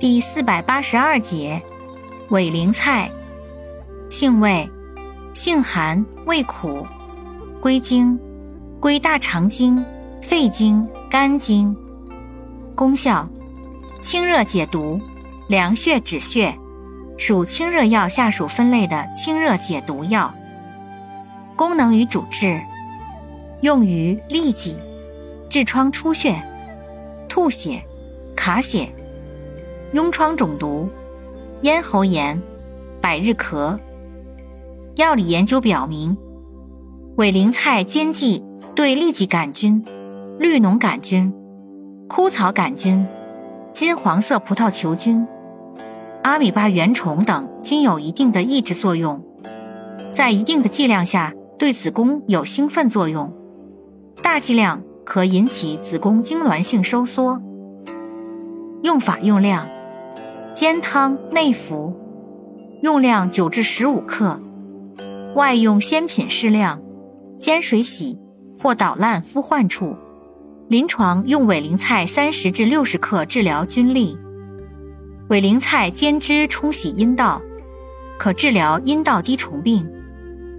第四百八十二节，委陵菜，性味，性寒，味苦，归经，归大肠经、肺经、肝经。功效，清热解毒，凉血止血，属清热药下属分类的清热解毒药。功能与主治，用于痢疾、痔疮出血、吐血、卡血。痈疮肿毒、咽喉炎、百日咳。药理研究表明，委陵菜煎剂对痢疾杆菌、绿脓杆菌、枯草杆菌、金黄色葡萄球菌、阿米巴原虫等均有一定的抑制作用，在一定的剂量下对子宫有兴奋作用，大剂量可引起子宫痉挛性收缩。用法用量。煎汤内服，用量九至十五克，外用鲜品适量，煎水洗或捣烂敷患处。临床用委陵菜三十至六十克治疗菌痢。委陵菜煎汁冲洗阴道，可治疗阴道滴虫病，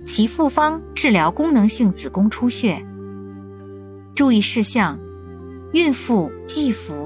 其复方治疗功能性子宫出血。注意事项：孕妇忌服。